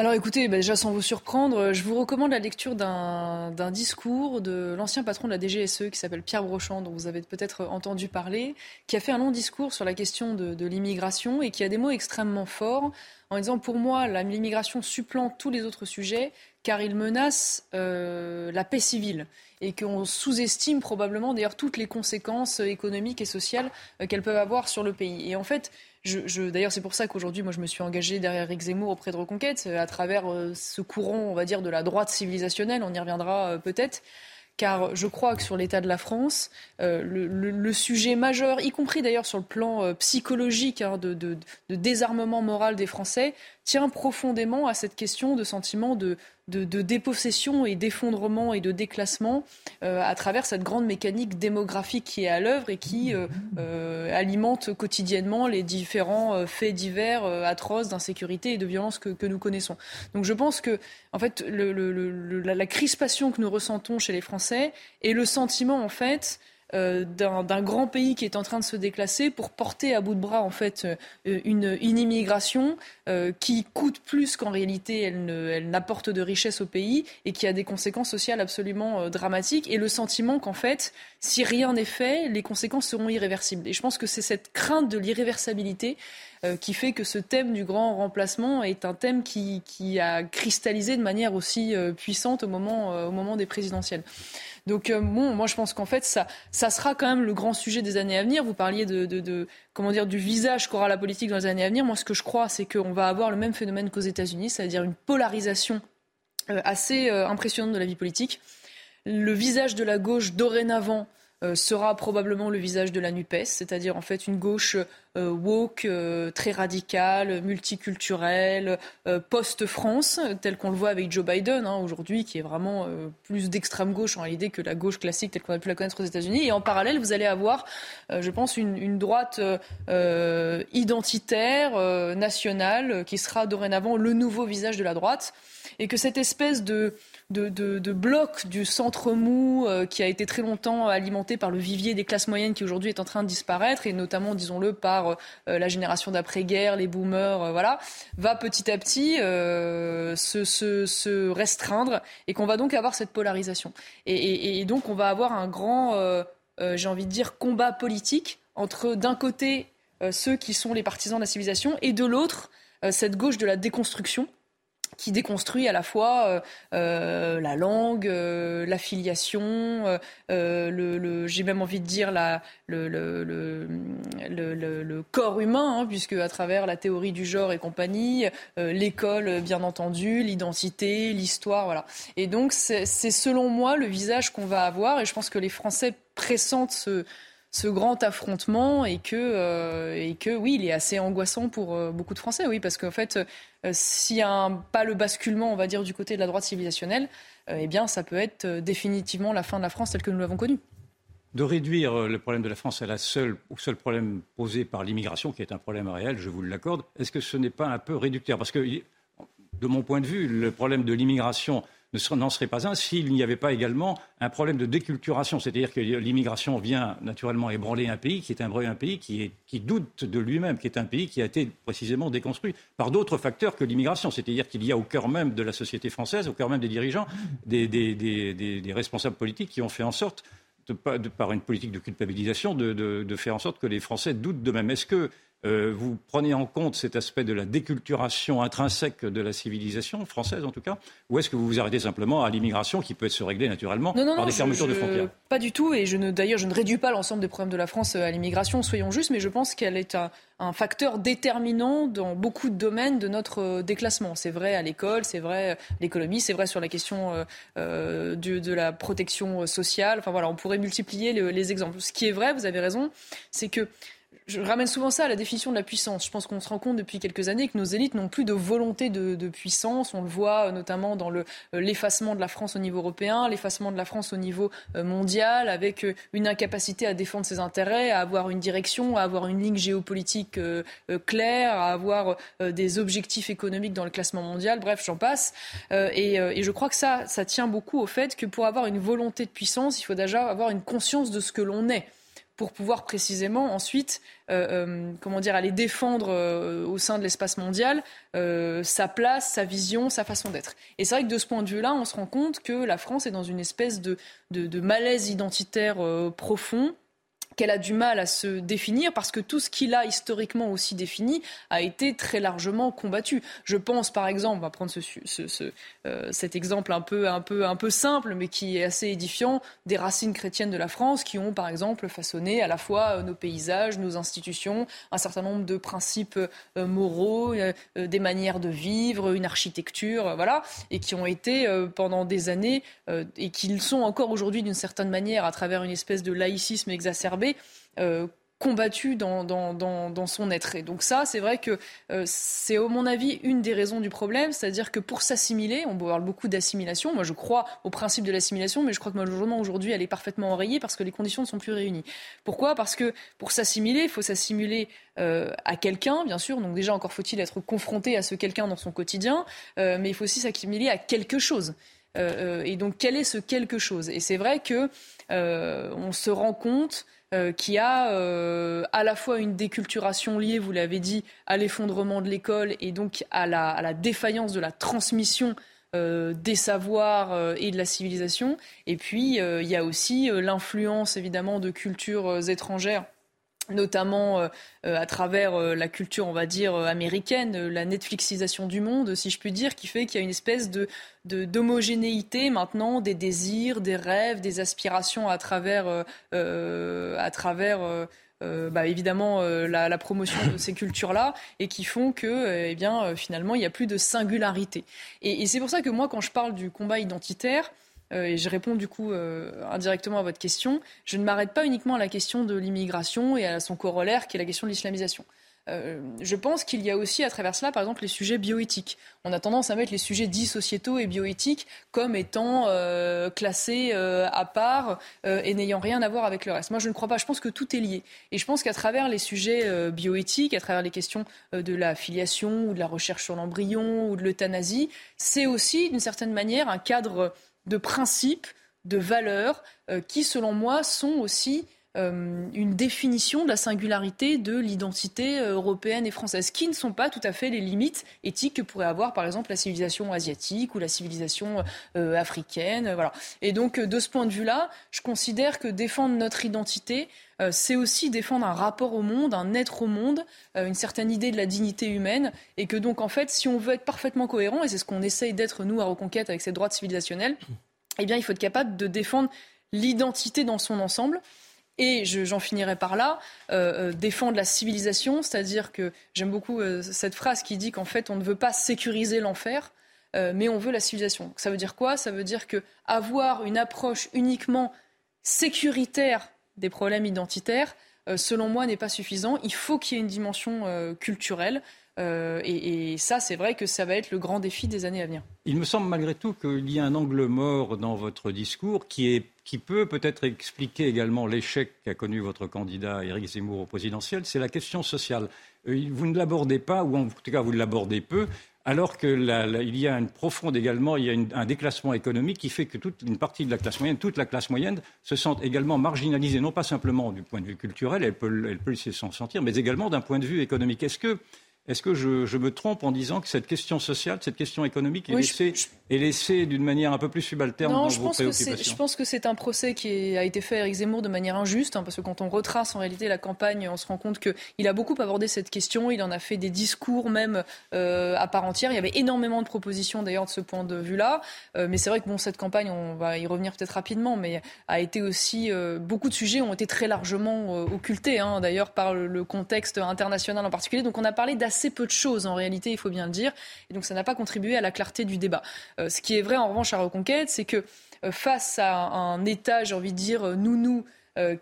Alors écoutez, bah, déjà sans vous surprendre, je vous recommande la lecture d'un discours de l'ancien patron de la DGSE qui s'appelle Pierre Brochand, dont vous avez peut-être entendu parler, qui a fait un long discours sur la question de, l'immigration et qui a des mots extrêmement forts en disant pour moi l'immigration supplante tous les autres sujets car il menace euh, la paix civile et qu'on sous-estime probablement d'ailleurs toutes les conséquences économiques et sociales euh, qu'elles peuvent avoir sur le pays. Et en fait, d'ailleurs, c'est pour ça qu'aujourd'hui, moi, je me suis engagée derrière Eric Zemmour auprès de Reconquête, euh, à travers ce courant, on va dire, de la droite civilisationnelle. On y reviendra peut-être car je crois que sur l'état de la France, le, sujet majeur, y compris d'ailleurs sur le plan psychologique hein, de, désarmement moral des Français, tient profondément à cette question de sentiment de, de, dépossession et d'effondrement et de déclassement euh, à travers cette grande mécanique démographique qui est à l'œuvre et qui euh, euh, alimente quotidiennement les différents faits divers atroces d'insécurité et de violence que, nous connaissons. Donc je pense que en fait la, la, crispation que nous ressentons chez les Français et le sentiment en fait euh, d'un grand pays qui est en train de se déclasser pour porter à bout de bras en fait euh, une, immigration euh, qui coûte plus qu'en réalité elle n'apporte de richesse au pays et qui a des conséquences sociales absolument dramatiques et le sentiment qu'en fait si rien n'est fait les conséquences seront irréversibles et je pense que c'est cette crainte de l'irréversibilité qui fait que ce thème du grand remplacement est un thème qui, a cristallisé de manière aussi puissante au moment, au moment des présidentielles. Donc euh, moi je pense qu'en fait ça, ça sera quand même le grand sujet des années à venir. Vous parliez de, comment dire du visage qu'aura la politique dans les années à venir. Moi ce que je crois c'est qu'on va avoir le même phénomène qu'aux États-Unis, c'est-à-dire une polarisation euh, assez euh, impressionnante de la vie politique. Le visage de la gauche dorénavant sera probablement le visage de la NUPES, c'est-à-dire en fait une gauche woke, très radical, multiculturel, post-France, tel qu'on le voit avec Joe Biden hein, aujourd'hui, qui est vraiment plus d'extrême gauche en réalité que la gauche classique telle qu'on a pu la connaître aux États-Unis. Et en parallèle, vous allez avoir, je pense, une, une droite identitaire, nationale, qui sera dorénavant le nouveau visage de la droite et que cette espèce de, de, bloc du centre mou euh, qui a été très longtemps alimenté par le vivier des classes moyennes qui aujourd'hui est en train de disparaître et notamment, disons-le, par euh, la génération d'après-guerre, les boomers, euh, voilà, va petit à petit se, se, restreindre et qu'on va donc avoir cette polarisation. Et, et donc on va avoir un grand, j'ai envie de dire, combat politique entre d'un côté ceux qui sont les partisans de la civilisation et de l'autre cette gauche de la déconstruction qui déconstruit à la fois euh, euh, la langue, euh, l'affiliation, le, j'ai même envie de dire le, corps humain, hein, puisque à travers la théorie du genre et compagnie, l'école bien entendu, l'identité, l'histoire, voilà. Et donc c'est selon moi le visage qu'on va avoir, et je pense que les Français pressentent ce ce grand affrontement et que, euh, et que oui, il est assez angoissant pour euh, beaucoup de Français, oui, parce qu'en fait, euh, s'il n'y a pas le basculement, on va dire, du côté de la droite civilisationnelle, eh bien, ça peut être définitivement la fin de la France telle que nous l'avons connue. De réduire le problème de la France à la seule, au seul problème posé par l'immigration, qui est un problème réel, je vous l'accorde, est-ce que ce n'est pas un peu réducteur? Parce que, de mon point de vue, le problème de l'immigration n'en serait pas un s'il n'y avait pas également un problème de déculturation. C'est-à-dire que l'immigration vient naturellement ébranler un pays qui est un, un pays qui, doute de lui-même, qui est un pays qui a été précisément déconstruit par d'autres facteurs que l'immigration. C'est-à-dire qu'il y a au cœur même de la société française, au cœur même des dirigeants, des, responsables politiques qui ont fait en sorte par une politique de culpabilisation, de, de, faire en sorte que les Français doutent d'eux-mêmes. Est-ce que euh, vous prenez en compte cet aspect de la déculturation intrinsèque de la civilisation française, en tout cas Ou est-ce que vous vous arrêtez simplement à l'immigration qui peut se régler naturellement par des fermetures de frontières? Pas du tout, et d'ailleurs, je ne réduis pas l'ensemble des problèmes de la France à l'immigration, soyons justes, mais je pense qu'elle est un, facteur déterminant dans beaucoup de domaines de notre euh, déclassement. C'est vrai à l'école, c'est vrai à l'économie, c'est vrai sur la question euh, de, la protection sociale. Enfin voilà, on pourrait multiplier les exemples. Ce qui est vrai, vous avez raison, c'est que je ramène souvent ça à la définition de la puissance. Je pense qu'on se rend compte depuis quelques années que nos élites n'ont plus de volonté de, puissance. On le voit euh, notamment dans euh, l'effacement de la France au niveau européen, l'effacement de la France au niveau euh, mondial, avec une incapacité à défendre ses intérêts, à avoir une direction, à avoir une ligne géopolitique claire, à avoir des objectifs économiques dans le classement mondial. Bref, j'en passe. Et, et, je crois que ça, ça tient beaucoup au fait que pour avoir une volonté de puissance, il faut déjà avoir une conscience de ce que l'on est pour pouvoir précisément ensuite, euh, euh, comment dire, aller défendre euh, au sein de l'espace mondial sa place, sa vision, sa façon d'être. Et c'est vrai que de ce point de vue-là, on se rend compte que la France est dans une espèce de, de malaise identitaire profond qu'elle a du mal à se définir parce que tout ce qu'il a historiquement aussi défini a été très largement combattu. Je pense par exemple, on va prendre ce, euh, cet exemple un peu, un, peu, un peu simple mais qui est assez édifiant, des racines chrétiennes de la France qui ont par exemple façonné à la fois euh, nos paysages, nos institutions, un certain nombre de principes euh, moraux, des manières de vivre, une architecture, voilà, et qui ont été pendant des années et qui sont encore aujourd'hui d'une certaine manière à travers une espèce de laïcisme exacerbé euh, combattu dans, dans, son être. Et donc ça, c'est vrai que euh, c'est, à mon avis, une des raisons du problème, c'est-à-dire que pour s'assimiler, on parle beaucoup d'assimilation, moi je crois au principe de l'assimilation, mais je crois que malheureusement aujourd'hui, elle est parfaitement enrayée parce que les conditions ne sont plus réunies. Pourquoi? Parce que pour s'assimiler, il faut s'assimiler euh, à quelqu'un, bien sûr, donc déjà encore faut-il être confronté à ce quelqu'un dans son quotidien, mais il faut aussi s'assimiler à quelque chose. et donc quel est ce quelque chose? Et c'est vrai que on se rend compte euh, qui a euh, à la fois une déculturation liée, vous l'avez dit, à l'effondrement de l'école et donc à la, défaillance de la transmission euh, des savoirs et de la civilisation. Et puis, il y a aussi l'influence, évidemment, de cultures étrangères notamment à travers la culture, on va dire, américaine, la Netflixisation du monde, si je puis dire, qui fait qu'il y a une espèce de, d'homogénéité maintenant des désirs, des rêves, des aspirations à travers, euh, euh, à travers euh, bah, évidemment la, promotion de ces cultures-là et qui font que eh bien, finalement il n'y a plus de singularité. Et c'est pour ça que moi quand je parle du combat identitaire, et je réponds du coup indirectement à votre question, je ne m'arrête pas uniquement à la question de l'immigration et à son corollaire qui est la question de l'islamisation. Euh, je pense qu'il y a aussi à travers cela, par exemple, les sujets bioéthiques. On a tendance à mettre les sujets dits sociétaux et bioéthiques comme étant euh, classés euh, à part et n'ayant rien à voir avec le reste. Moi, je ne crois pas. Je pense que tout est lié. Et je pense qu'à travers les sujets bioéthiques, à travers les questions de la filiation ou de la recherche sur l'embryon ou de l'euthanasie, c'est aussi, d'une certaine manière, un cadre de principes, de valeurs qui, selon moi, sont aussi euh, une définition de la singularité de l'identité euh, européenne et française, qui ne sont pas tout à fait les limites éthiques que pourrait avoir, par exemple, la civilisation asiatique ou la civilisation euh, africaine. Voilà. Et donc, de ce point de vue-là, je considère que défendre notre identité, c'est aussi défendre un rapport au monde, un être au monde, une certaine idée de la dignité humaine, et que donc, en fait, si on veut être parfaitement cohérent, et c'est ce qu'on essaye d'être, nous, à Reconquête, avec ces droits civilisationnels, eh bien, il faut être capable de défendre l'identité dans son ensemble, et j'en finirai par là, euh, euh, défendre la civilisation, c'est-à-dire que j'aime beaucoup euh, cette phrase qui dit qu'en fait on ne veut pas sécuriser l'enfer, mais on veut la civilisation. Ça veut dire quoi? Ça veut dire que avoir une approche uniquement sécuritaire des problèmes identitaires, selon moi, n'est pas suffisant. Il faut qu'il y ait une dimension culturelle. et, ça, c'est vrai que ça va être le grand défi des années à venir. Il me semble malgré tout qu'il y a un angle mort dans votre discours qui est qui peut peut-être expliquer également l'échec qu'a connu votre candidat Éric Zemmour au présidentiel, c'est la question sociale. Euh, vous ne l'abordez pas, ou en tout cas vous l'abordez peu, alors qu'il y a une profonde également, il y a un déclassement économique qui fait que toute une partie de la classe moyenne, toute la classe moyenne, se sent également marginalisée, non pas simplement du point de vue culturel, elle peut, elle peut s'en sentir, mais également d'un point de vue économique. Est-ce est-ce que je, me trompe en disant que cette question sociale, cette question économique est laissée, laissée d'une manière un peu plus subalterne dans je vos préoccupations Je pense que c'est un procès qui a été fait à Eric Zemmour de manière injuste, hein, parce que quand on retrace en réalité la campagne, on se rend compte qu'il a beaucoup abordé cette question, il en a fait des discours même euh, à part entière. Il y avait énormément de propositions d'ailleurs de ce point de vue-là, euh, mais c'est vrai que bon, cette campagne, on va y revenir peut-être rapidement, mais a été aussi euh, beaucoup de sujets ont été très largement occultés, hein, d'ailleurs par le contexte international en particulier. Donc on a parlé d'assez assez peu de choses en réalité, il faut bien le dire. Et donc ça n'a pas contribué à la clarté du débat. Euh, ce qui est vrai en revanche à Reconquête, c'est que euh, face à un État, j'ai envie de dire, euh, nous-nous, euh,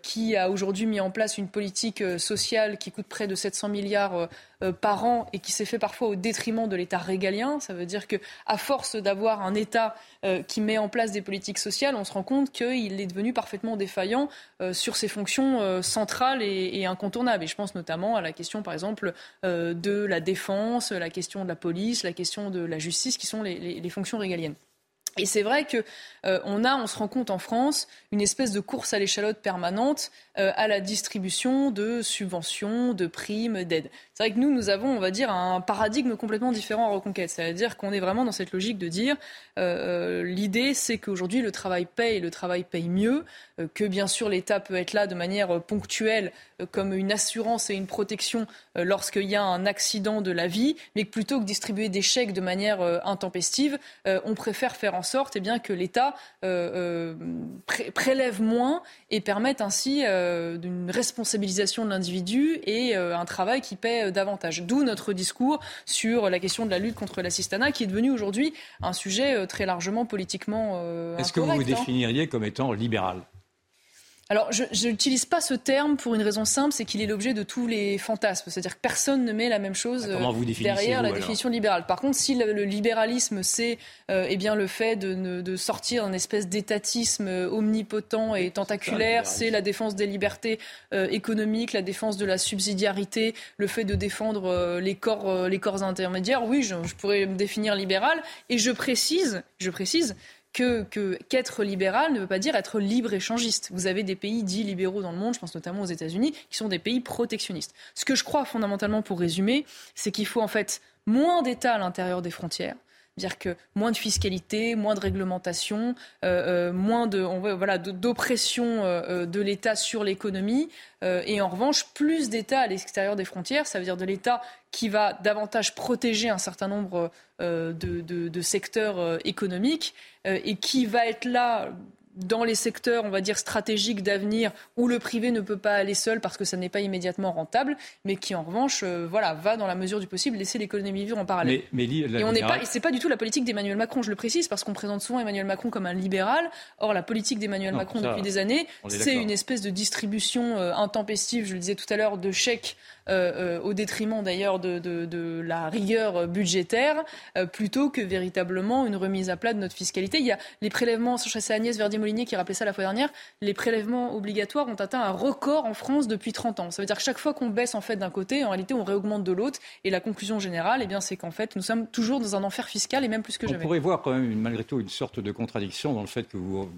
qui a aujourd'hui mis en place une politique euh, sociale qui coûte près de 700 milliards euh, par an et qui s'est fait parfois au détriment de l'État régalien. Ça veut dire que, à force d'avoir un État qui met en place des politiques sociales, on se rend compte qu'il est devenu parfaitement défaillant sur ses fonctions centrales et, incontournables. Et je pense notamment à la question, par exemple, de la défense, la question de la police, la question de la justice, qui sont les fonctions régaliennes. Et c'est vrai que euh, on a, on se rend compte en France, une espèce de course à l'échalote permanente euh, à la distribution de subventions, de primes, d'aides. C'est vrai que nous, nous avons, on va dire, un paradigme complètement différent en Reconquête. C'est-à-dire qu'on est vraiment dans cette logique de dire euh, l'idée, c'est qu'aujourd'hui, le travail paye et le travail paye mieux, que bien sûr l'État peut être là de manière ponctuelle comme une assurance et une protection lorsqu'il y a un accident de la vie, mais que plutôt que distribuer des chèques de manière intempestive, on préfère faire en sorte eh bien, que l'État euh, euh, prélève moins et permette ainsi euh, une responsabilisation de l'individu et un travail qui paie davantage. D'où notre discours sur la question de la lutte contre l'assistanat, qui est devenu aujourd'hui un sujet très largement politiquement. Est-ce que vous vous hein. définiriez comme étant libéral? Alors, je n'utilise pas ce terme pour une raison simple, c'est qu'il est l'objet de tous les fantasmes. C'est-à-dire que personne ne met la même chose ah, euh, derrière la définition libérale. Par contre, si le, libéralisme, c'est euh, eh bien le fait de, de sortir d'un espèce d'étatisme omnipotent et tentaculaire, c'est la défense des libertés euh, économiques, la défense de la subsidiarité, le fait de défendre les corps, les corps intermédiaires, oui, je, je pourrais me définir libéral. Et je précise, je précise que, qu'être libéral ne veut pas dire être libre-échangiste. Vous avez des pays dits libéraux dans le monde, je pense notamment aux États-Unis, qui sont des pays protectionnistes. Ce que je crois fondamentalement, pour résumer, c'est qu'il faut en fait moins d'États à l'intérieur des frontières, dire que moins de fiscalité, moins de réglementation, euh, euh, moins de, voilà, d'oppression euh, de l'État sur l'économie, et en revanche plus d'États à l'extérieur des frontières, ça veut dire de l'État qui va davantage protéger un certain nombre de, secteurs économiques et qui va être là dans les secteurs, on va dire, stratégiques d'avenir où le privé ne peut pas aller seul parce que ça n'est pas immédiatement rentable, mais qui en revanche, euh, voilà, va dans la mesure du possible laisser l'économie vivre en parallèle. Mais, et on n'est pas, c'est pas du tout la politique d'Emmanuel Macron, je le précise, parce qu'on présente souvent Emmanuel Macron comme un libéral. Or, la politique d'Emmanuel Macron depuis des années, c'est une espèce de distribution euh, intempestive, je le disais tout à l'heure, de chèques euh, euh, au détriment d'ailleurs de, la rigueur budgétaire, euh, plutôt que véritablement une remise à plat de notre fiscalité. Il y a les prélèvements, c'est Agnès Verdier-Molinier qui rappelait ça la fois dernière, les prélèvements obligatoires ont atteint un record en France depuis 30 ans. Ça veut dire que chaque fois qu'on baisse en fait d'un côté, en réalité on réaugmente de l'autre. Et la conclusion générale, eh bien, c'est qu'en fait nous sommes toujours dans un enfer fiscal et même plus que jamais. On pourrait voir quand même malgré tout une sorte de contradiction dans le fait que vous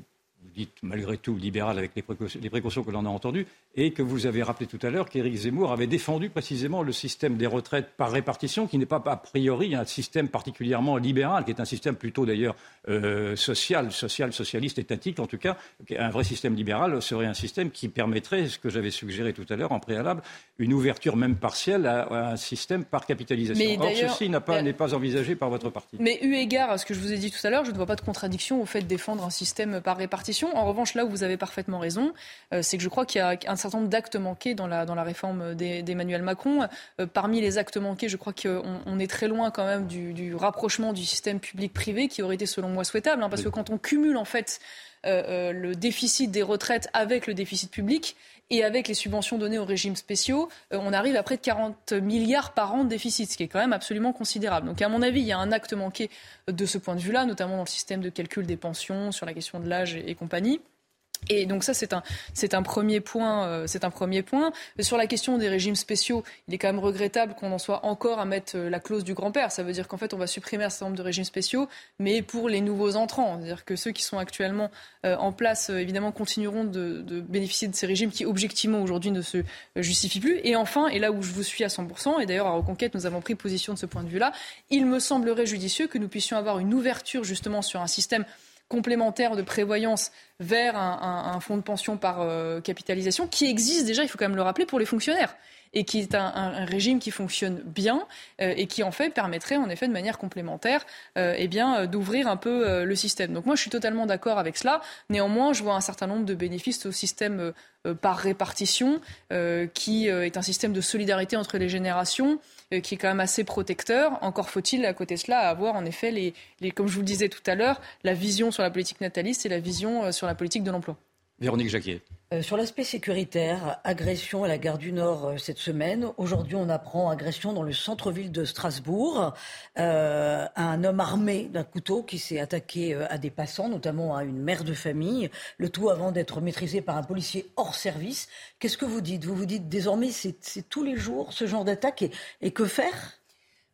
dites malgré tout libéral avec les précautions, que l'on a entendues, et que vous avez rappelé tout à l'heure qu'Éric Zemmour avait défendu précisément le système des retraites par répartition, qui n'est pas a priori un système particulièrement libéral, qui est un système plutôt d'ailleurs euh, social, social, socialiste, étatique en tout cas. Un vrai système libéral serait un système qui permettrait, ce que j'avais suggéré tout à l'heure en préalable, une ouverture même partielle à, un système par capitalisation. Mais Or, ceci n'est pas, pas envisagé par votre parti. Mais eu égard à ce que je vous ai dit tout à l'heure, je ne vois pas de contradiction au fait de défendre un système par répartition. En revanche, là où vous avez parfaitement raison, euh, c'est que je crois qu'il y a un certain nombre d'actes manqués dans la, dans la réforme d'Emmanuel Macron. Euh, parmi les actes manqués, je crois qu'on est très loin quand même du, rapprochement du système public-privé qui aurait été selon moi souhaitable. Hein, parce que quand on cumule en fait euh, le déficit des retraites avec le déficit public, et avec les subventions données aux régimes spéciaux, on arrive à près de 40 milliards par an de déficit, ce qui est quand même absolument considérable. Donc à mon avis, il y a un acte manqué de ce point de vue-là, notamment dans le système de calcul des pensions, sur la question de l'âge et, compagnie. Et donc ça, c'est un, c'est un premier point. Euh, c'est un premier point. Sur la question des régimes spéciaux, il est quand même regrettable qu'on en soit encore à mettre euh, la clause du grand-père. Ça veut dire qu'en fait, on va supprimer un certain nombre de régimes spéciaux, mais pour les nouveaux entrants. C'est-à-dire que ceux qui sont actuellement euh, en place, évidemment, continueront de, de, bénéficier de ces régimes qui, objectivement, aujourd'hui, ne se justifient plus. Et enfin, et là où je vous suis à 100%, et d'ailleurs à Reconquête, nous avons pris position de ce point de vue-là, il me semblerait judicieux que nous puissions avoir une ouverture justement sur un système complémentaire de prévoyance vers un, fonds de pension par euh, capitalisation qui existe déjà, il faut quand même le rappeler, pour les fonctionnaires et qui est un, régime qui fonctionne bien euh, et qui en fait permettrait en effet de manière complémentaire euh, eh bien d'ouvrir un peu le système. Donc moi je suis totalement d'accord avec cela. Néanmoins, je vois un certain nombre de bénéfices au système par répartition qui est un système de solidarité entre les générations euh, qui est quand même assez protecteur. Encore faut-il, à côté de cela, avoir en effet, les, les, comme je vous le disais tout à l'heure, la vision sur la politique nataliste et la vision euh, sur la politique de l'emploi. Véronique Jacquier. Euh, sur l'aspect sécuritaire, agression à la gare du Nord euh, cette semaine. Aujourd'hui, on apprend agression dans le centre-ville de Strasbourg. Euh, un homme armé d'un couteau qui s'est attaqué à des passants, notamment à une mère de famille. Le tout avant d'être maîtrisé par un policier hors service. Qu'est-ce que vous dites? Vous vous dites désormais c'est tous les jours ce genre d'attaque et, que faire?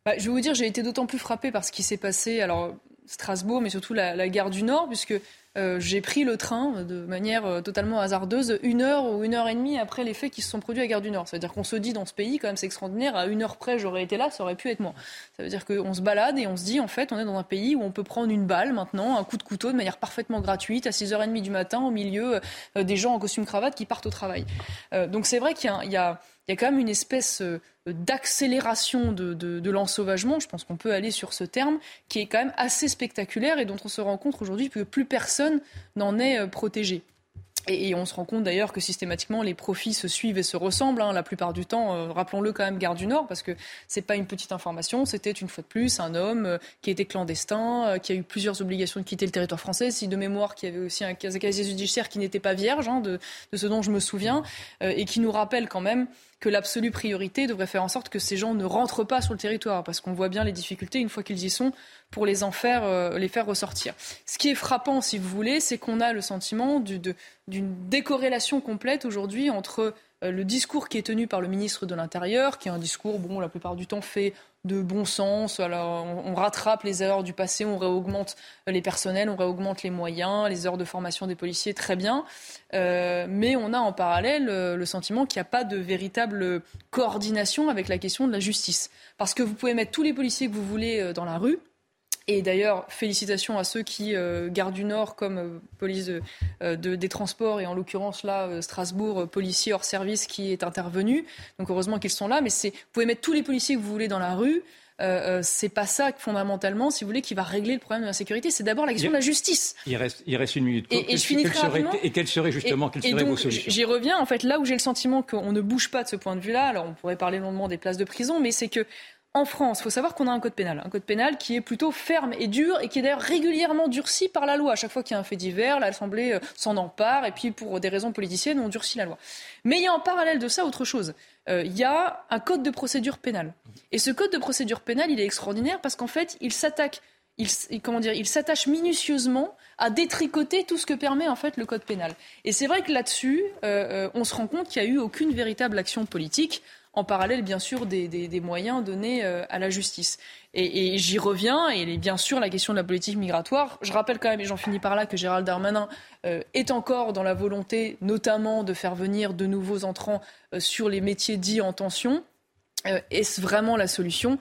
Bah, Je vais vous dire, j'ai été d'autant plus frappé par ce qui s'est passé. Alors Strasbourg, mais surtout la, la gare du Nord, puisque euh, j'ai pris le train de manière euh, totalement hasardeuse une heure ou une heure et demie après les faits qui se sont produits à Gare du Nord. C'est-à-dire qu'on se dit dans ce pays, quand même, c'est extraordinaire, à une heure près, j'aurais été là, ça aurait pu être moi. Ça veut dire qu'on se balade et on se dit, en fait, on est dans un pays où on peut prendre une balle maintenant, un coup de couteau de manière parfaitement gratuite à 6h30 du matin au milieu euh, des gens en costume cravate qui partent au travail. donc c'est vrai qu'il y a quand même une espèce euh, d'accélération de, de, l'ensauvagement, je pense qu'on peut aller sur ce terme, qui est quand même assez spectaculaire et dont on se rend compte aujourd'hui que plus personne n'en est euh, protégé. Et, on se rend compte d'ailleurs que systématiquement les profits se suivent et se ressemblent hein, la plupart du temps. Euh, rappelons-le quand même, Gare du Nord, parce que c'est pas une petite information. C'était une fois de plus un homme qui était clandestin, qui a eu plusieurs obligations de quitter le territoire français, si de mémoire, qui avait aussi un casier judiciaire qui n'était pas vierge, hein, de, ce dont je me souviens, et qui nous rappelle quand même que l'absolue priorité devrait faire en sorte que ces gens ne rentrent pas sur le territoire, parce qu'on voit bien les difficultés une fois qu'ils y sont pour les en faire, euh, les faire ressortir. Ce qui est frappant, si vous voulez, c'est qu'on a le sentiment d'une décorrélation complète aujourd'hui entre euh, le discours qui est tenu par le ministre de l'Intérieur, qui est un discours, bon, la plupart du temps fait de bon sens. Alors, on, rattrape les erreurs du passé, on réaugmente les personnels, on réaugmente les moyens, les heures de formation des policiers, très bien. Euh, mais on a en parallèle le sentiment qu'il n'y a pas de véritable coordination avec la question de la justice. Parce que vous pouvez mettre tous les policiers que vous voulez dans la rue, et d'ailleurs, félicitations à ceux qui, euh, Gare du Nord comme euh, police euh, des transports, et en l'occurrence là, Strasbourg, policier hors service qui est intervenu. Donc heureusement qu'ils sont là. Mais vous pouvez mettre tous les policiers que vous voulez dans la rue. euh, c'est pas ça fondamentalement, si vous voulez, qui va régler le problème de la sécurité. C'est d'abord la question de la justice. Il reste, il reste une minute. Et, je finis très serait, et quelles seraient justement quelles seraient vos solutions J'y reviens. En fait, là où j'ai le sentiment qu'on ne bouge pas de ce point de vue-là, alors on pourrait parler longuement des places de prison, mais c'est que en France, il faut savoir qu'on a un code pénal, un code pénal qui est plutôt ferme et dur et qui est d'ailleurs régulièrement durci par la loi. À chaque fois qu'il y a un fait divers, l'Assemblée euh, s'en empare et puis pour des raisons politiciennes, on durcit la loi. Mais il y a en parallèle de ça autre chose. Euh, il y a un code de procédure pénale. Et ce code de procédure pénale, il est extraordinaire parce qu'en fait, il s'attaque comment dire, il s'attache minutieusement à détricoter tout ce que permet en fait le code pénal. Et c'est vrai que là-dessus, euh, on se rend compte qu'il n'y a eu aucune véritable action politique en parallèle, bien sûr, des, moyens donnés euh, à la justice. Et, j'y reviens, et bien sûr, la question de la politique migratoire. Je rappelle quand même, et j'en finis par là, que Gérald Darmanin euh, est encore dans la volonté, notamment, de faire venir de nouveaux entrants euh, sur les métiers dits en tension. Est-ce vraiment la solution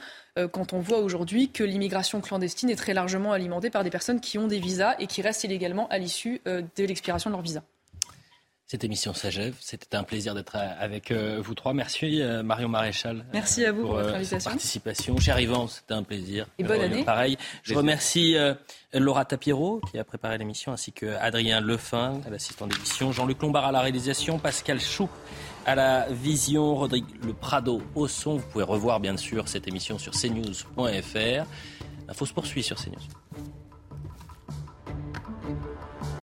quand on voit aujourd'hui que l'immigration clandestine est très largement alimentée par des personnes qui ont des visas et qui restent illégalement à l'issue de l'expiration de leur visa? Cette émission s'achève. C'était un plaisir d'être avec euh, vous trois. Merci euh, Marion Maréchal. Merci à vous pour, votre euh, invitation. participation. Cher Yvan, c'était un plaisir. Et bonne année. Pareil. Je remercie Laura Tapiero qui a préparé l'émission ainsi que Adrien Lefin, l'assistant d'émission, Jean-Luc Lombard à la réalisation, Pascal Chou à la vision, Rodrigue Le Prado au son. Vous pouvez revoir bien sûr cette émission sur cnews.fr. L'info se poursuit sur CNews.